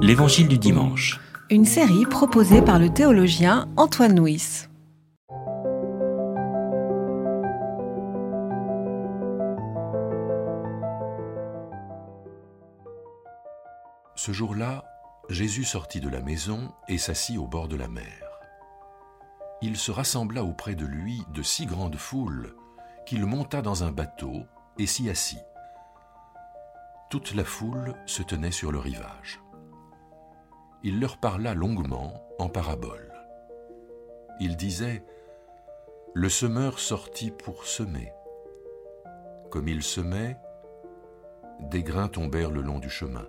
L'Évangile du dimanche. Une série proposée par le théologien Antoine Nuis. Ce jour-là, Jésus sortit de la maison et s'assit au bord de la mer. Il se rassembla auprès de lui de si grandes foules qu'il monta dans un bateau et s'y assit. Toute la foule se tenait sur le rivage. Il leur parla longuement en parabole. Il disait Le semeur sortit pour semer. Comme il semait, des grains tombèrent le long du chemin.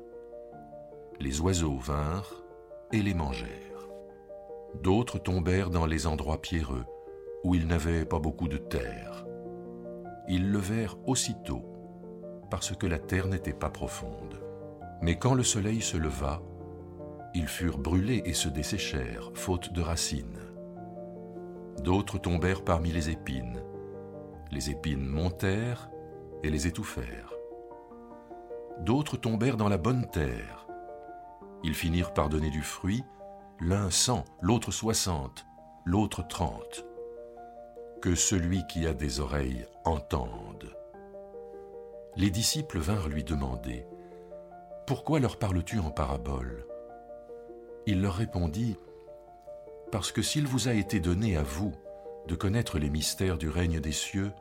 Les oiseaux vinrent et les mangèrent. D'autres tombèrent dans les endroits pierreux, où il n'avait pas beaucoup de terre. Ils levèrent aussitôt parce que la terre n'était pas profonde. Mais quand le soleil se leva, ils furent brûlés et se desséchèrent, faute de racines. D'autres tombèrent parmi les épines. Les épines montèrent et les étouffèrent. D'autres tombèrent dans la bonne terre. Ils finirent par donner du fruit, l'un cent, l'autre soixante, l'autre trente. Que celui qui a des oreilles entende les disciples vinrent lui demander Pourquoi leur parles-tu en parabole? Il leur répondit Parce que s'il vous a été donné à vous de connaître les mystères du règne des cieux,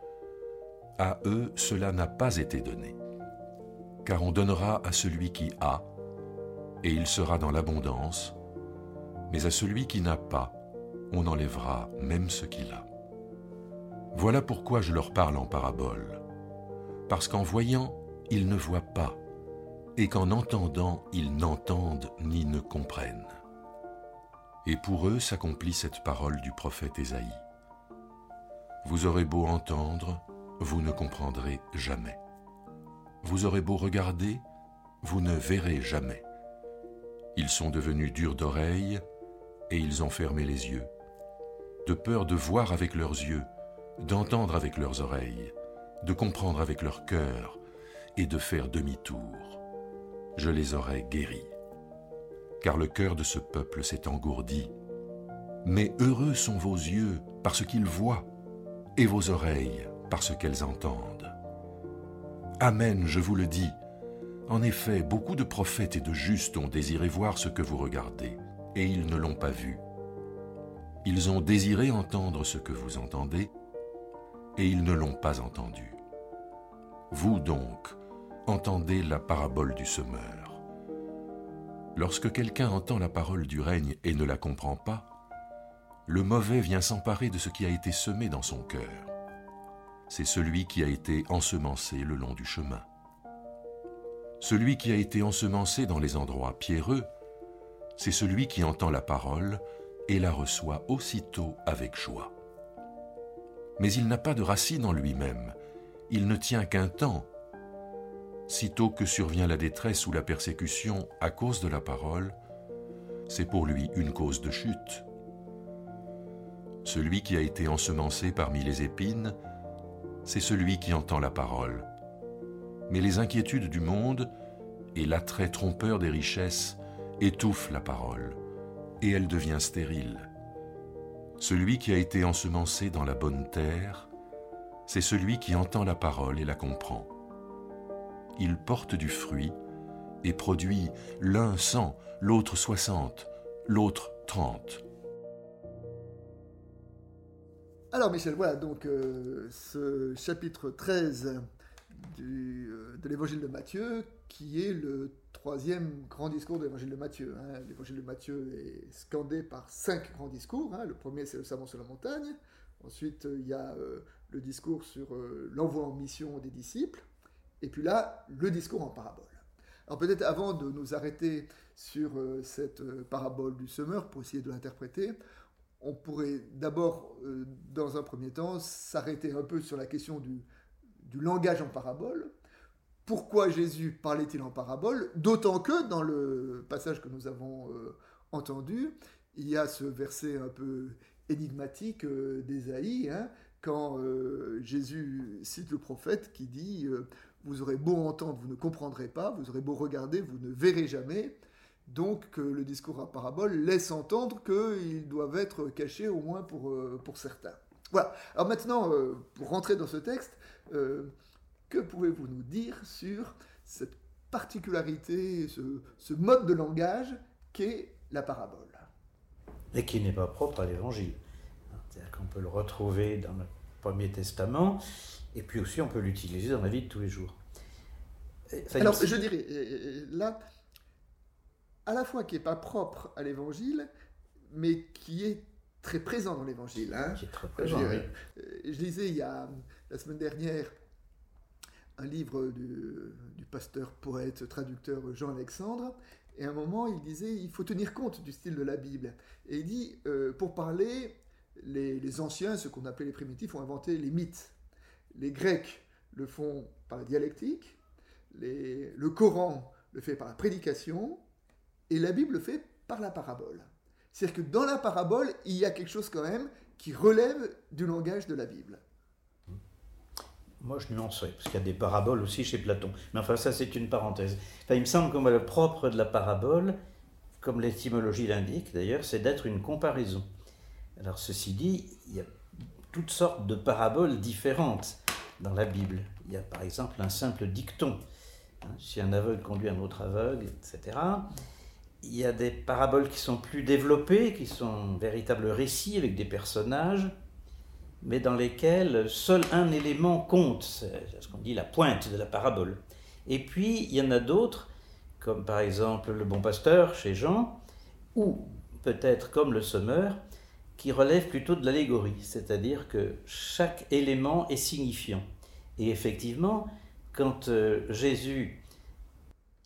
à eux cela n'a pas été donné. Car on donnera à celui qui a, et il sera dans l'abondance, mais à celui qui n'a pas, on enlèvera même ce qu'il a. Voilà pourquoi je leur parle en parabole parce qu'en voyant, ils ne voient pas, et qu'en entendant, ils n'entendent ni ne comprennent. Et pour eux s'accomplit cette parole du prophète Ésaïe. Vous aurez beau entendre, vous ne comprendrez jamais. Vous aurez beau regarder, vous ne verrez jamais. Ils sont devenus durs d'oreilles, et ils ont fermé les yeux, de peur de voir avec leurs yeux, d'entendre avec leurs oreilles, de comprendre avec leur cœur et de faire demi-tour. Je les aurais guéris. Car le cœur de ce peuple s'est engourdi. Mais heureux sont vos yeux parce qu'ils voient, et vos oreilles parce qu'elles entendent. Amen, je vous le dis. En effet, beaucoup de prophètes et de justes ont désiré voir ce que vous regardez, et ils ne l'ont pas vu. Ils ont désiré entendre ce que vous entendez, et ils ne l'ont pas entendu. Vous donc, entendez la parabole du semeur. Lorsque quelqu'un entend la parole du règne et ne la comprend pas, le mauvais vient s'emparer de ce qui a été semé dans son cœur. C'est celui qui a été ensemencé le long du chemin. Celui qui a été ensemencé dans les endroits pierreux, c'est celui qui entend la parole et la reçoit aussitôt avec joie mais il n'a pas de racine en lui-même, il ne tient qu'un temps. Sitôt que survient la détresse ou la persécution à cause de la parole, c'est pour lui une cause de chute. Celui qui a été ensemencé parmi les épines, c'est celui qui entend la parole. Mais les inquiétudes du monde et l'attrait trompeur des richesses étouffent la parole, et elle devient stérile. Celui qui a été ensemencé dans la bonne terre, c'est celui qui entend la parole et la comprend. Il porte du fruit et produit l'un cent, l'autre soixante, l'autre trente. Alors Michel, voilà donc euh, ce chapitre 13 euh, de l'évangile de Matthieu qui est le troisième grand discours de l'évangile de Matthieu. Hein. L'évangile de Matthieu est scandé par cinq grands discours. Hein. Le premier, c'est le sermon sur la montagne. Ensuite, il y a euh, le discours sur euh, l'envoi en mission des disciples. Et puis là, le discours en parabole. Alors peut-être avant de nous arrêter sur euh, cette parabole du semeur pour essayer de l'interpréter, on pourrait d'abord, dans un premier temps, s'arrêter un peu sur la question du, langage en parabole pourquoi Jésus parlait-il en parabole? D'autant que dans le passage que nous avons euh, entendu, il y a ce verset un peu énigmatique euh, d'Ésaïe, hein, quand euh, Jésus cite le prophète qui dit Vous aurez beau entendre, vous ne comprendrez pas, vous aurez beau regarder, vous ne verrez jamais, donc que le discours à parabole laisse entendre qu'ils doivent être cachés au moins pour, pour certains. Voilà. Alors maintenant, pour rentrer dans ce texte, que pouvez-vous nous dire sur cette particularité, ce, mode de langage qu'est la parabole? Et qui n'est pas propre à l'évangile. C'est-à-dire qu'on peut le retrouver dans le Premier Testament, et puis aussi on peut l'utiliser dans la vie de tous les jours. Alors, je dirais, là, à la fois qui n'est pas propre à l'évangile, mais qui est très présent dans l'évangile. Hein. Qui est très présent, je, je disais il y a la semaine dernière un livre du, pasteur, poète, traducteur Jean Alexandre, et à un moment il disait il faut tenir compte du style de la Bible. Et il dit euh, pour parler, les, anciens, ce qu'on appelait les primitifs, ont inventé les mythes. Les Grecs le font par la dialectique, le Coran le fait par la prédication, et la Bible le fait par la parabole. C'est-à-dire que dans la parabole, il y a quelque chose quand même qui relève du langage de la Bible. Moi, je nuancerais, parce qu'il y a des paraboles aussi chez Platon. Mais enfin, ça, c'est une parenthèse. Il me semble que le propre de la parabole, comme l'étymologie l'indique d'ailleurs, c'est d'être une comparaison. Alors, ceci dit, il y a toutes sortes de paraboles différentes dans la Bible. Il y a par exemple un simple dicton. Hein, si un aveugle conduit un autre aveugle, etc. Il y a des paraboles qui sont plus développées, qui sont véritables récits avec des personnages mais dans lesquels seul un élément compte, c'est ce qu'on dit la pointe de la parabole. Et puis, il y en a d'autres, comme par exemple le bon pasteur chez Jean, ou peut-être comme le sommeur, qui relèvent plutôt de l'allégorie, c'est-à-dire que chaque élément est signifiant. Et effectivement, quand euh, Jésus...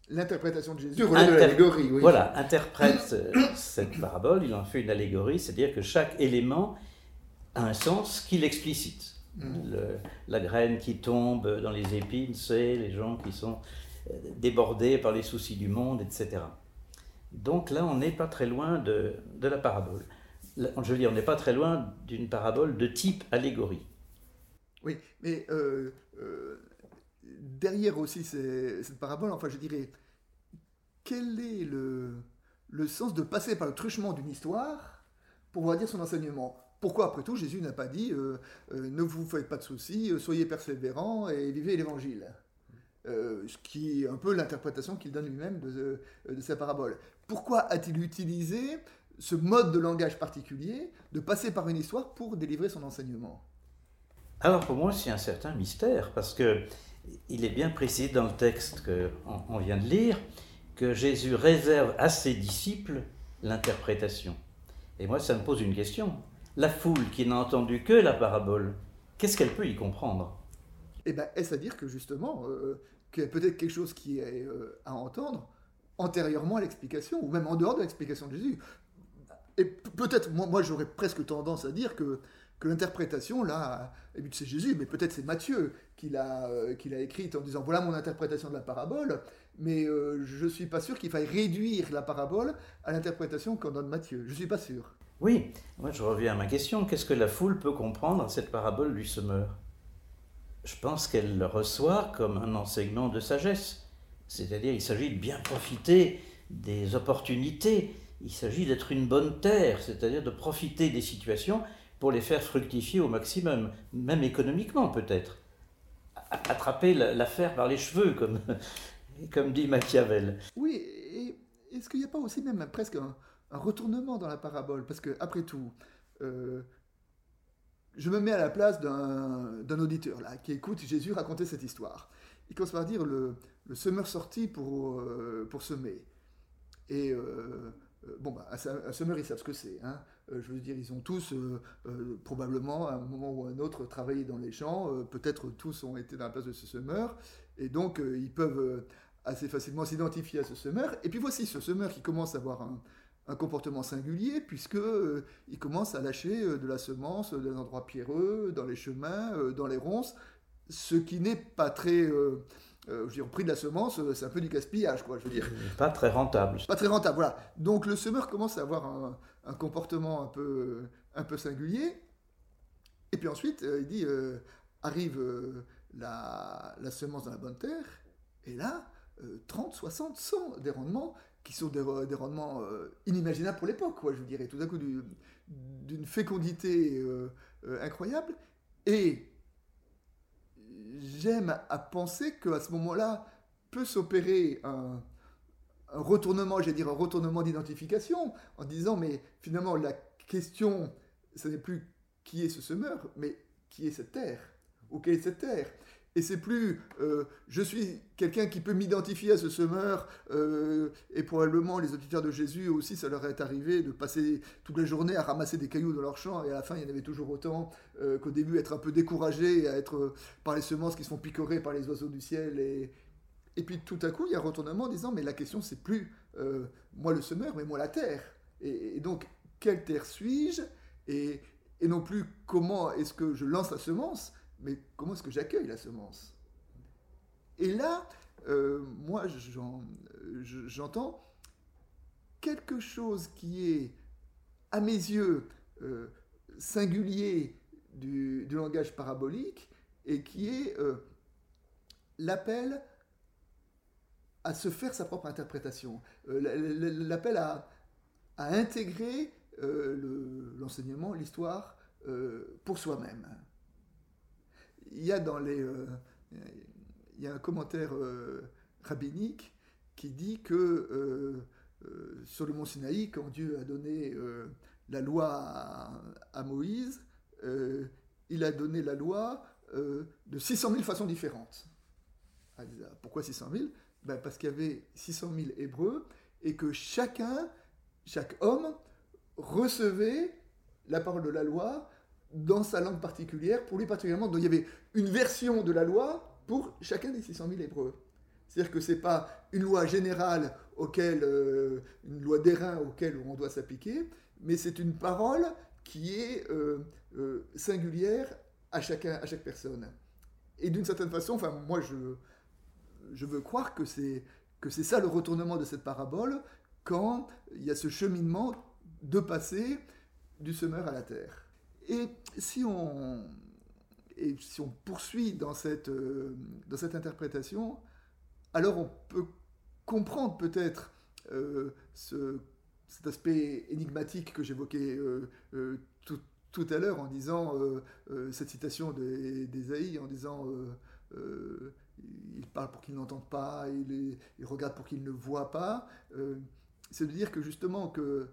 L'interprétation de Jésus relève de l'allégorie, oui. Voilà, interprète euh, cette parabole, il en fait une allégorie, c'est-à-dire que chaque élément un sens qui l'explicite. Mm. la graine qui tombe dans les épines, c'est les gens qui sont euh, débordés par les soucis du monde, etc. Donc là, on n'est pas très loin de, la parabole. Je veux dire, on n'est pas très loin d'une parabole de type allégorie. Oui, mais euh, euh, derrière aussi cette parabole, enfin je dirais, quel est le, sens de passer par le truchement d'une histoire pour pouvoir dire son enseignement? Pourquoi, après tout, Jésus n'a pas dit euh, ne vous faites pas de soucis, soyez persévérants et vivez l'évangile Ce qui est un peu l'interprétation qu'il donne lui-même de, sa parabole. Pourquoi a-t-il utilisé ce mode de langage particulier de passer par une histoire pour délivrer son enseignement. Alors pour moi, c'est un certain mystère, parce que il est bien précis dans le texte qu'on vient de lire que Jésus réserve à ses disciples l'interprétation. Et moi, ça me pose une question. La foule qui n'a entendu que la parabole, qu'est-ce qu'elle peut y comprendre? Eh bien, est-ce à dire que justement, euh, qu'il y a peut-être quelque chose qui est euh, à entendre antérieurement à l'explication, ou même en dehors de l'explication de Jésus? Et peut-être, moi, moi j'aurais presque tendance à dire que, que l'interprétation, là, c'est Jésus, mais peut-être c'est Matthieu qui l'a euh, écrite en disant voilà mon interprétation de la parabole, mais je ne suis pas sûr qu'il faille réduire la parabole à l'interprétation qu'en donne Matthieu. Je ne suis pas sûr. Oui, moi je reviens à ma question. Qu'est-ce que la foule peut comprendre à cette parabole du semeur Je pense qu'elle le reçoit comme un enseignement de sagesse. C'est-à-dire, il s'agit de bien profiter des opportunités. Il s'agit d'être une bonne terre, c'est-à-dire de profiter des situations pour les faire fructifier au maximum, même économiquement peut-être. Attraper l'affaire par les cheveux, comme, comme dit Machiavel. Oui, et est-ce qu'il n'y a pas aussi même presque un, retournement dans la parabole, parce que après tout, euh, je me mets à la place d'un auditeur là, qui écoute Jésus raconter cette histoire. Il commence par dire le, le semeur sorti pour, euh, pour semer. Et euh, bon, bah, un semeur, ils savent ce que c'est. Hein. je veux dire, ils ont tous probablement à un moment ou à un autre travaillé dans les champs. Peut-être tous ont été dans la place de ce semeur. Et donc, ils peuvent assez facilement s'identifier à ce semeur. Et puis voici ce semeur qui commence à avoir un, un comportement singulier puisque euh, il commence à lâcher euh, de la semence dans des endroits pierreux, dans les chemins, euh, dans les ronces, ce qui n'est pas très je veux dire, prix de la semence, c'est un peu du gaspillage, quoi, je veux dire. Pas très rentable. Pas très rentable, voilà. Donc le semeur commence à avoir un, comportement un peu, un peu singulier. Et puis ensuite, il dit, arrive la, la, semence dans la bonne terre, et là, 30, 60, 100 des rendements, qui sont des, rendements inimaginables pour l'époque, quoi, je dirais, tout d'un coup d'une fécondité incroyable. Et j'aime à penser qu'à ce moment-là peut s'opérer un, retournement, j'allais dire un retournement d'identification, en disant mais finalement la question, ce n'est plus qui est ce semeur, mais qui est cette terre, ou quelle est cette terre. Et c'est plus euh, je suis quelqu'un qui peut m'identifier à ce semeur, euh, et probablement les auditeurs de Jésus aussi, ça leur est arrivé de passer toute la journée à ramasser des cailloux dans leur champ, et à la fin il y en avait toujours autant euh, qu'au début être un peu découragé, à être par les semences qui se font picorer par les oiseaux du ciel, et, et puis tout à coup, il y a un retournement en disant, mais la question, c'est plus moi le semeur, mais moi la terre. Et, donc, quelle terre suis-je? Et, non plus comment est-ce que je lance la semence, mais comment est-ce que j'accueille la semence? Et là, euh, moi, j'entends quelque chose qui est, à mes yeux, euh, singulier du, langage parabolique et qui est l'appel à se faire sa propre interprétation. Euh, l'appel à, intégrer euh, l'enseignement, l'histoire euh, pour soi-même. Il y a dans les, il y a un commentaire rabbinique qui dit que sur le mont Sinaï, quand Dieu a donné la loi à, à Moïse, il a donné la loi de 600 000 façons différentes. Ah, pourquoi 600 000 ben, Parce qu'il y avait 600 000 Hébreux et que chacun, chaque homme, recevait la parole de la loi dans sa langue particulière, pour lui particulièrement. Donc il y avait une version de la loi pour chacun des 600 000 Hébreux. C'est-à-dire que ce n'est pas une loi générale, auquel, euh, une loi d'airain auquel on doit s'appliquer, mais c'est une parole qui est euh, euh, singulière à, chacun, à chaque personne. Et d'une certaine façon, enfin, moi je, je veux croire que c'est que c'est ça le retournement de cette parabole quand il y a ce cheminement de passer du semeur à la terre. Et si on, si on poursuit dans cette, euh, dans cette interprétation, alors on peut comprendre peut-être euh, ce, cet aspect énigmatique que j'évoquais euh, tout, tout, à l'heure en disant cette citation d'Ésaïe, en disant il parle pour qu'il n'entende pas, il, regarde pour qu'il ne voit pas. C'est de dire que justement que,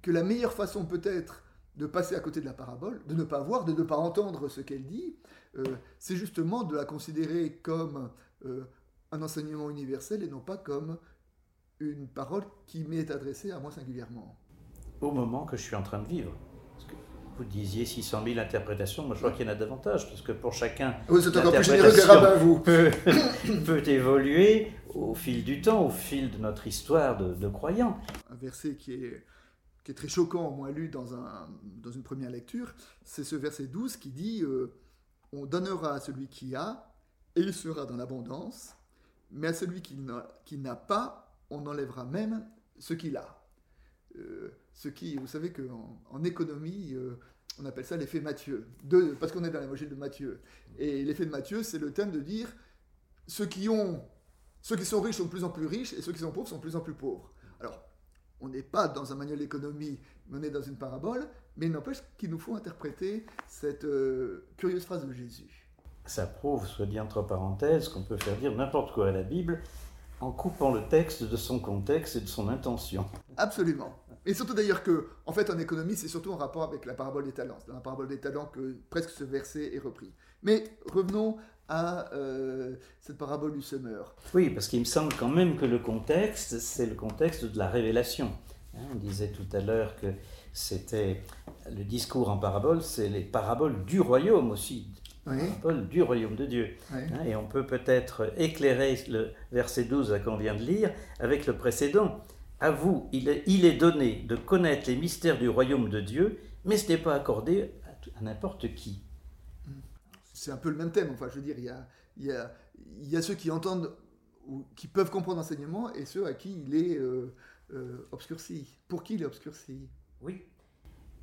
que la meilleure façon peut-être de passer à côté de la parabole, de ne pas voir, de ne pas entendre ce qu'elle dit, euh, c'est justement de la considérer comme euh, un enseignement universel et non pas comme une parole qui m'est adressée à moi singulièrement. Au moment que je suis en train de vivre vous disiez 600 000 interprétations, moi je crois qu'il y en a davantage, parce que pour chacun, oui, l'interprétation peut, peut, évoluer au fil du temps, au fil de notre histoire de, croyants. Un verset qui est, qui est très choquant, au moins lu dans, un, dans une première lecture, c'est ce verset 12 qui dit euh, On donnera à celui qui a, et il sera dans l'abondance, mais à celui qui n'a pas, on enlèvera même ce qu'il a. Euh, ce qui, vous savez qu'en en économie, euh, on appelle ça l'effet Mathieu, de, parce qu'on est dans l'évangile de Matthieu. Et l'effet de Matthieu, c'est le thème de dire ceux qui, ont, ceux qui sont riches sont de plus en plus riches et ceux qui sont pauvres sont de plus en plus pauvres. Alors, on n'est pas dans un manuel d'économie, mais on est dans une parabole, mais il n'empêche qu'il nous faut interpréter cette euh, curieuse phrase de Jésus. Ça prouve, soit dit entre parenthèses, qu'on peut faire dire n'importe quoi à la Bible en coupant le texte de son contexte et de son intention. Absolument. Et surtout d'ailleurs que, en fait, en économie, c'est surtout en rapport avec la parabole des talents. C'est dans la parabole des talents que presque ce verset est repris. Mais revenons à euh, cette parabole du semeur. Oui, parce qu'il me semble quand même que le contexte, c'est le contexte de la révélation. Hein, on disait tout à l'heure que c'était le discours en parabole, c'est les paraboles du royaume aussi, oui. parabole du royaume de Dieu. Hein, et on peut peut-être éclairer le verset 12 qu'on vient de lire avec le précédent. À vous, il est, donné de connaître les mystères du royaume de Dieu, mais ce n'est pas accordé à, n'importe qui. C'est un peu le même thème. Enfin, je veux dire, il y a, ceux qui entendent ou qui peuvent comprendre l'enseignement et ceux à qui il est euh, euh, obscurci. Pour qui il est obscurci? Oui.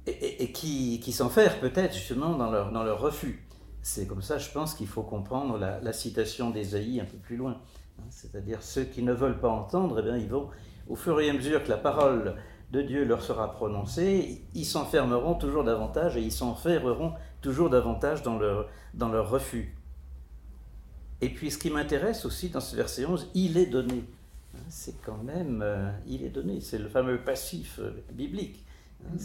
Et, qui, qui s'enferment peut-être justement dans leur, refus. C'est comme ça, je pense qu'il faut comprendre la, la citation d'Ésaïe un peu plus loin. Hein, c'est-à-dire ceux qui ne veulent pas entendre, eh bien, ils vont, au fur et à mesure que la parole de Dieu leur sera prononcée, ils s'enfermeront toujours davantage et ils s'enferreront toujours davantage dans leur, dans leur refus. Et puis ce qui m'intéresse aussi dans ce verset 11, il est donné. Hein, c'est quand même, euh, il est donné, c'est le fameux passif euh, biblique. Hein,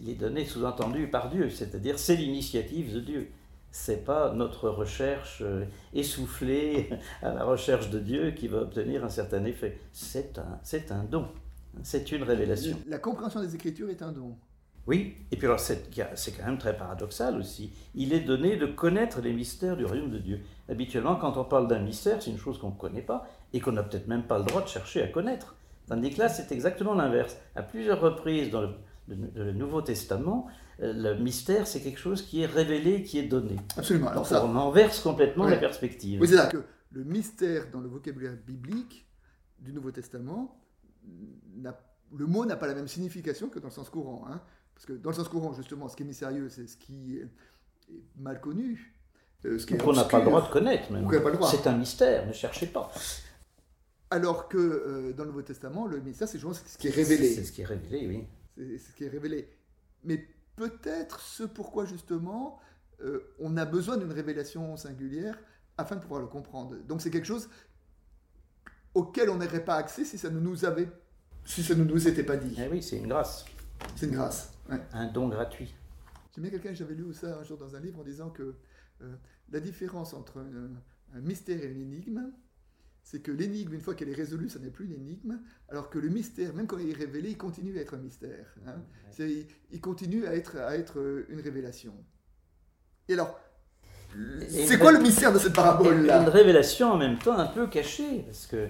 il est donné sous-entendu par Dieu, c'est-à-dire c'est l'initiative de Dieu c'est pas notre recherche euh, essoufflée à la recherche de Dieu qui va obtenir un certain effet. C'est un, c'est un don, c'est une révélation. La compréhension des Écritures est un don. Oui, et puis alors c'est, quand même très paradoxal aussi. Il est donné de connaître les mystères du royaume de Dieu. Habituellement, quand on parle d'un mystère, c'est une chose qu'on ne connaît pas et qu'on n'a peut-être même pas le droit de chercher à connaître. Tandis que là, c'est exactement l'inverse. À plusieurs reprises dans le Nouveau Testament, euh, le mystère, c'est quelque chose qui est révélé, qui est donné. Absolument. Alors ça, on inverse complètement la perspective. Oui, c'est ça que le mystère dans le vocabulaire biblique du Nouveau Testament, le mot n'a pas la même signification que dans le sens courant. Hein. Parce que dans le sens courant, justement, ce qui est mystérieux, c'est ce qui est mal connu. Euh, ce qu'on n'a pas le droit de connaître, même. C'est un mystère, ne cherchez pas. Alors que euh, dans le Nouveau Testament, le mystère, c'est ce qui est révélé. C'est ce qui est révélé, oui. C'est ce qui est révélé. Mais peut-être ce pourquoi justement euh, on a besoin d'une révélation singulière afin de pouvoir le comprendre. Donc c'est quelque chose auquel on n'aurait pas accès si ça ne nous avait, si ça ne nous était pas dit. Eh oui, c'est une grâce. C'est une grâce. Un don gratuit. J'ai bien quelqu'un, j'avais lu ça un jour dans un livre en disant que euh, la différence entre un mystère et une énigme, c'est que l'énigme, une fois qu'elle est résolue, ça n'est plus une énigme, alors que le mystère, même quand il est révélé, il continue à être un mystère. Hein. Il continue à être, à être euh, une révélation. Et alors, c'est quoi le mystère de cette parabole-là? Une révélation en même temps un peu cachée, parce que...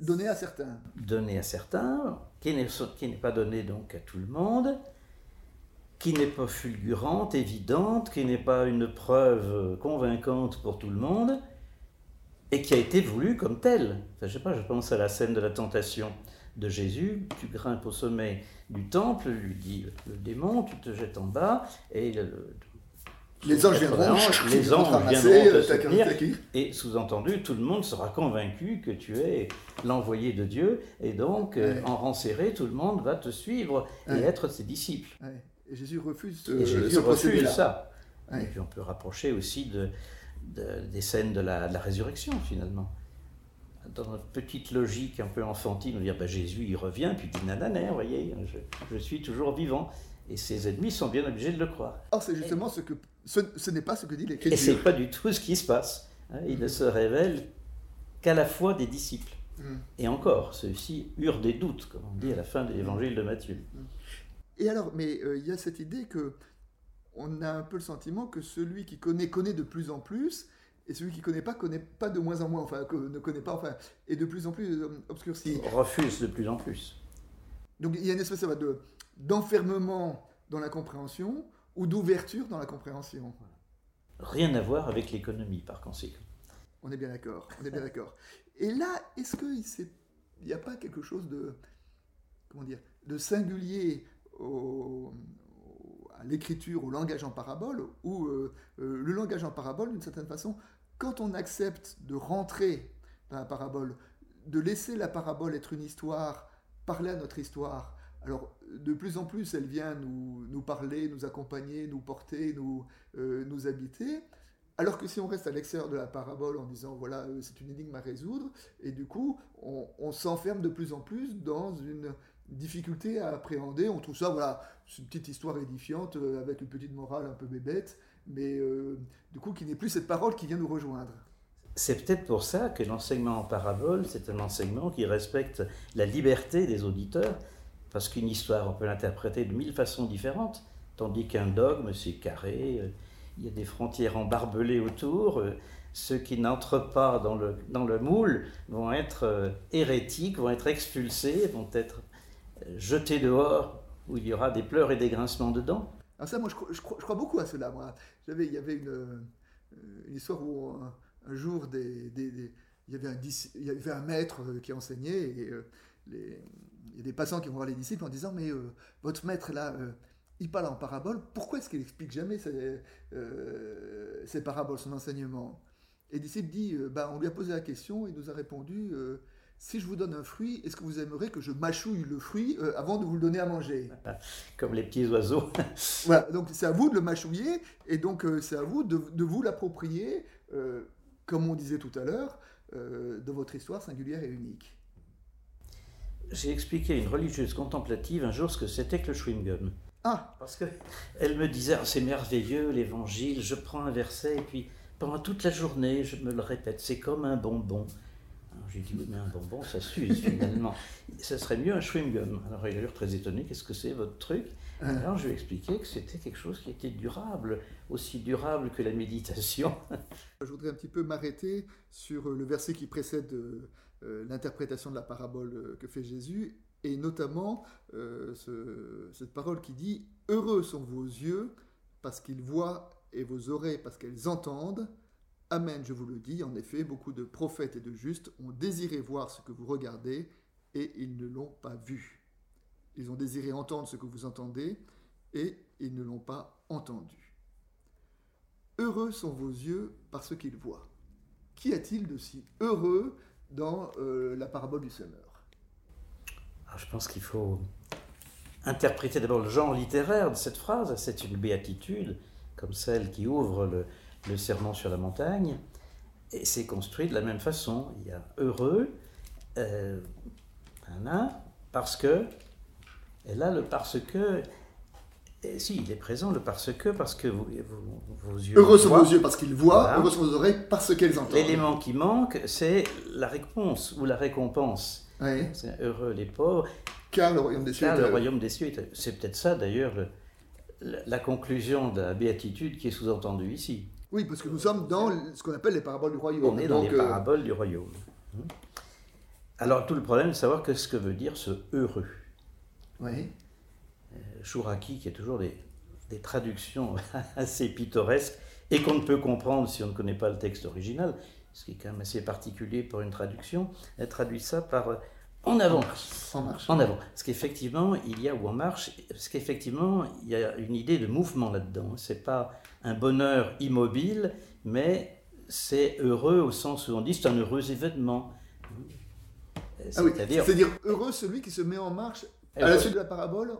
Donnée à certains. Donnée à certains, qui n'est pas donnée donc à tout le monde, qui n'est pas fulgurante, évidente, qui n'est pas une preuve convaincante pour tout le monde, et qui a été voulu comme tel. je sais pas, je pense à la scène de la tentation de Jésus. Tu grimpes au sommet du temple, lui dit le démon, tu te jettes en bas, et les anges viendront, les anges viendront te soutenir, et sous-entendu, tout le monde sera convaincu que tu es l'envoyé de Dieu, et donc, euh, en rang serré, tout le monde va te suivre et être ses disciples. Et Jésus refuse, et Jésus refuse ça. Et puis on peut rapprocher aussi de, des scènes de la, résurrection, finalement. Dans notre petite logique un peu enfantine, on dit bah, Jésus, il revient, puis il dit nanana, vous voyez, je, suis toujours vivant. Et ses ennemis sont bien obligés de le croire. Or, c'est justement ce que. Ce, n'est pas ce que dit l'Écriture. Et c'est pas du tout ce qui se passe. Hein. Il ne se révèle qu'à la fois des disciples. Mm. Et encore, ceux-ci eurent des doutes, comme on dit à la fin de l'évangile de Matthieu. Mm. Et alors, mais euh, il y a cette idée que on a un peu le sentiment que celui qui connaît connaît de plus en plus, et celui qui connaît pas connaît pas de moins en moins, enfin ne connaît pas, enfin est de plus en plus euh, obscurci. Refuse de plus en plus. Donc il y a une espèce de d'enfermement dans la compréhension ou d'ouverture dans la compréhension. Rien à voir avec l'économie, par conséquent. On est bien d'accord. On est bien d'accord. Et là, est-ce qu'il n'y a pas quelque chose de comment dire de singulier au, à l'écriture, au langage en parabole, où euh, euh, le langage en parabole, d'une certaine façon, quand on accepte de rentrer dans la parabole, de laisser la parabole être une histoire, parler à notre histoire, alors de plus en plus elle vient nous, parler, nous accompagner, nous porter, nous, euh, nous habiter, alors que si on reste à l'extérieur de la parabole en disant voilà c'est une énigme à résoudre, et du coup on, s'enferme de plus en plus dans une difficulté à appréhender. On trouve ça, voilà, une petite histoire édifiante euh, avec une petite morale un peu bébête, mais euh, du coup qui n'est plus cette parole qui vient nous rejoindre. C'est peut-être pour ça que l'enseignement en parabole, c'est un enseignement qui respecte la liberté des auditeurs, parce qu'une histoire, on peut l'interpréter de mille façons différentes, tandis qu'un dogme, c'est carré, euh, il y a des frontières embarbelées autour, ceux qui n'entrent pas dans le, dans le moule vont être hérétiques, vont être expulsés, vont être jeté dehors où il y aura des pleurs et des grincements dedans Alors ça, moi, je, crois, beaucoup à cela. Moi, il y avait une, euh, histoire où un, jour, il, y avait un, il y avait un maître euh, qui enseignait et euh, les, il y a des passants qui vont voir les disciples en disant mais votre maître là, il parle en parabole. Pourquoi est-ce qu'il explique jamais ces, ces paraboles, son enseignement? Et le disciple dit, euh, bah, on lui a posé la question, il nous a répondu, euh, si je vous donne un fruit, est-ce que vous aimeriez que je mâchouille le fruit euh, avant de vous le donner à manger? Comme les petits oiseaux. Voilà, donc c'est à vous de le mâchouiller, et donc euh, c'est à vous de, de vous l'approprier, euh, comme on disait tout à l'heure, euh, de votre histoire singulière et unique. J'ai expliqué à une religieuse contemplative un jour ce que c'était que le chewing-gum. Ah, Parce que elle me disait Ah, c'est merveilleux l'évangile, je prends un verset et puis pendant toute la journée je me le répète, c'est comme un bonbon. Alors, J'ai dit Oui, mais un bonbon ça s'use finalement. Ça serait mieux un chewing-gum. Alors il a l'air très étonné Qu'est-ce que c'est votre truc? Alors je lui ai expliqué que c'était quelque chose qui était durable, aussi durable que la méditation. je voudrais un petit peu m'arrêter sur le verset qui précède euh, l'interprétation de la parabole euh, que fait Jésus, et notamment euh, ce- cette parole qui dit « Heureux sont vos yeux parce qu'ils voient et vos oreilles parce qu'elles entendent. Amen, je vous le dis, en effet, beaucoup de prophètes et de justes ont désiré voir ce que vous regardez et ils ne l'ont pas vu. Ils ont désiré entendre ce que vous entendez et ils ne l'ont pas entendu. Heureux sont vos yeux parce qu'ils voient. Qu'y a-t-il de si heureux dans euh, la parabole du semeur Alors, je pense qu'il faut interpréter d'abord le genre littéraire de cette phrase. C'est une béatitude, comme celle qui ouvre le, sermon sur la montagne. Et c'est construit de la même façon. Il y a heureux, euh, parce que, et là le parce que, et si, il est présent le parce que, parce que vous, vous- vos yeux. Heureux sont vos yeux parce qu'ils voient, Voilà. heureux sont vos oreilles parce qu'elles entendent. L'élément qui manque, c'est la réponse ou la récompense. Ouais. C'est heureux les pauvres, Car le royaume des cieux car est le royaume des cieux, est- c'est peut-être ça d'ailleurs le- la- conclusion de la béatitude qui est sous-entendue ici. Oui, parce que nous sommes dans ce qu'on appelle les paraboles du royaume. On est dans Donc, les euh, paraboles du royaume. Hmm. Alors tout le problème, c'est de savoir qu'est-ce que veut dire ce heureux. ouais. Chouraki, qui est toujours des, des traductions assez pittoresques et qu'on ne peut comprendre si on ne connaît pas le texte original, ce qui est quand même assez particulier pour une traduction, elle traduit ça par euh, en avant. En marche. En avant. Parce qu'effectivement, il y a, ou en marche, parce qu'effectivement, il y a une idée de mouvement là-dedans. C'est pas un bonheur immobile, mais c'est heureux au sens où on dit c'est un heureux événement. Ah oui, C'est-à-dire, heureux celui qui se met en marche à la suite de la parabole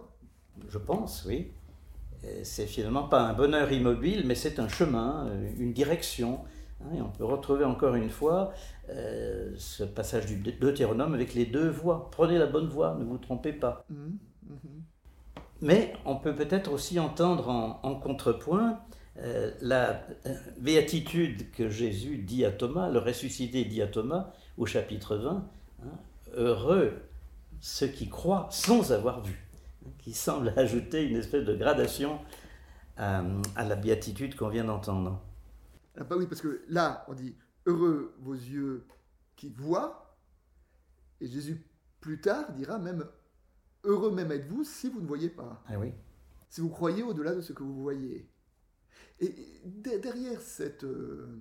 je pense, oui, c'est finalement pas un bonheur immobile, mais c'est un chemin, euh, une direction. hein, et on peut retrouver encore une fois euh, ce passage du Deutéronome avec les deux voies. Prenez la bonne voie, ne vous trompez pas. Mhm, mhm. Mais on peut peut-être aussi entendre en, en contrepoint euh, la béatitude que Jésus dit à Thomas, le ressuscité dit à Thomas au chapitre 20, hein, Heureux ceux qui croient sans avoir vu, qui semble ajouter une espèce de gradation à, à la béatitude qu'on vient d'entendre. Ah bah oui, parce que là, on dit heureux vos yeux qui voient, et Jésus plus tard dira même heureux même êtes-vous si vous ne voyez pas, Ah oui. si vous croyez au-delà de ce que vous voyez. Et de- derrière cette, euh,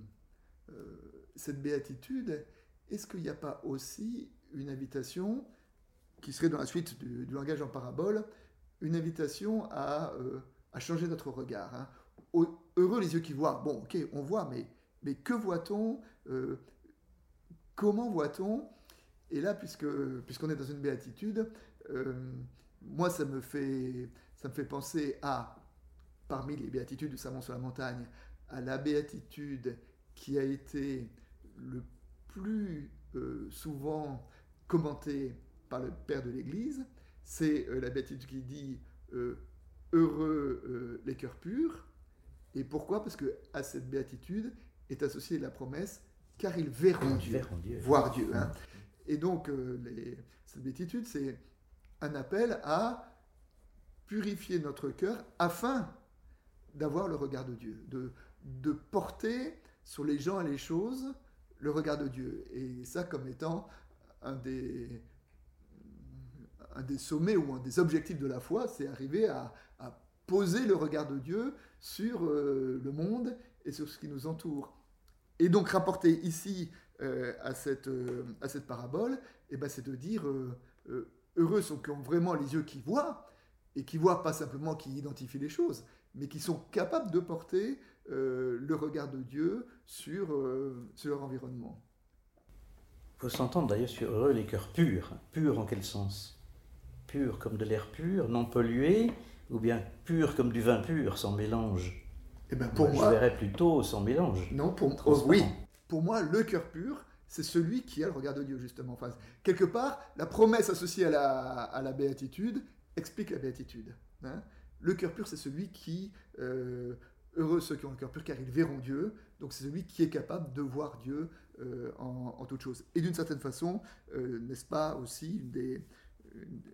euh, cette béatitude, est-ce qu'il n'y a pas aussi une invitation qui serait dans la suite du, langage en parabole, une invitation à, euh, changer notre regard hein. Heureux les yeux qui voient. Bon, ok, on voit, mais, mais que voit-on Euh, Comment voit-on? Et là, puisque puisqu'on est dans une béatitude, euh, moi, ça me fait ça me fait penser à parmi les béatitudes du Sermon sur la montagne, à la béatitude qui a été le plus souvent commentée par le Père de l'Église, c'est euh, la béatitude qui dit euh, Heureux euh, les cœurs purs. Et pourquoi? Parce que à cette béatitude est associée la promesse car ils verront Dieu, Verront Dieu. voir Dieu. hein. Et donc, euh, les- cette béatitude, c'est un appel à purifier notre cœur afin d'avoir le regard de Dieu, de, de porter sur les gens et les choses le regard de Dieu. Et ça comme étant un des, un des sommets ou un des objectifs de la foi, c'est arriver à, poser le regard de Dieu sur euh, le monde et sur ce qui nous entoure. Et donc rapporter ici euh, à, cette, euh, à cette parabole, eh ben, c'est de dire heureux sont qui ont vraiment les yeux qui voient, et qui voient pas simplement qui identifient les choses, mais qui sont capables de porter le regard de Dieu sur, sur leur environnement. Il faut s'entendre d'ailleurs sur eux les cœurs purs. Purs en quel sens? Purs comme de l'air pur, non pollué, ou bien pur comme du vin pur, sans mélange eh ben pour moi, je verrais plutôt sans mélange. Non, pour moi, oui. Pour moi, le cœur pur, c'est celui qui a le regard de Dieu, justement. Enfin, quelque part, la promesse associée à la, à la béatitude explique la béatitude. Hein. le cœur pur, c'est celui qui... Euh, heureux ceux qui ont le cœur pur, car ils verront Dieu. Donc c'est celui qui est capable de voir Dieu euh, en, en toute chose. Et d'une certaine façon, euh, n'est-ce pas aussi une des,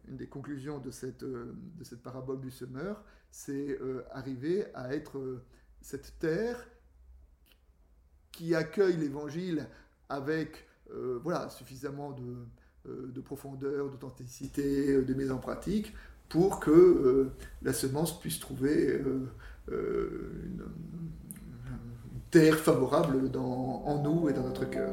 une, des conclusions de cette, de cette parabole du semeur, c'est arriver à être cette terre qui accueille l'évangile avec euh, voilà, suffisamment de, euh, de profondeur, d'authenticité, euh, de mise en pratique, pour que la semence puisse trouver une, terre favorable dans, en nous et dans notre cœur.